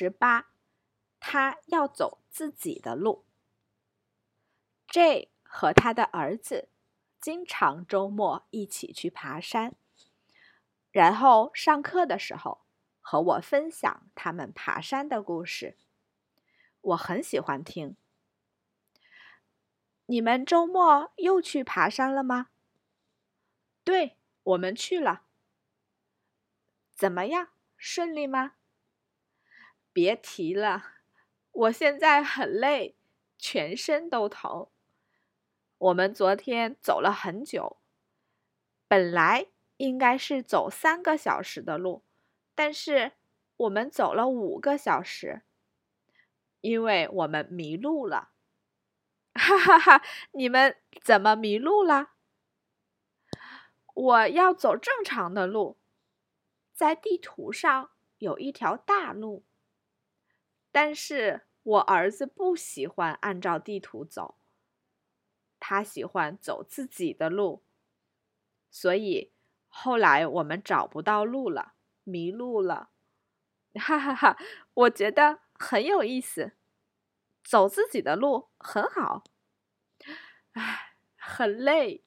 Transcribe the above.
十八，他要走自己的路。J 和他的儿子经常周末一起去爬山，然后上课的时候和我分享他们爬山的故事。我很喜欢听。你们周末又去爬山了吗？对，我们去了。怎么样？顺利吗？别提了，我现在很累，全身都疼。我们昨天走了很久，本来应该是走三个小时的路，但是我们走了五个小时，因为我们迷路了。哈哈哈！你们怎么迷路了？我要走正常的路。在地图上有一条大路，但是我儿子不喜欢按照地图走，他喜欢走自己的路，所以后来我们找不到路了，迷路了。哈哈哈，我觉得很有意思，走自己的路很好。唉，很累。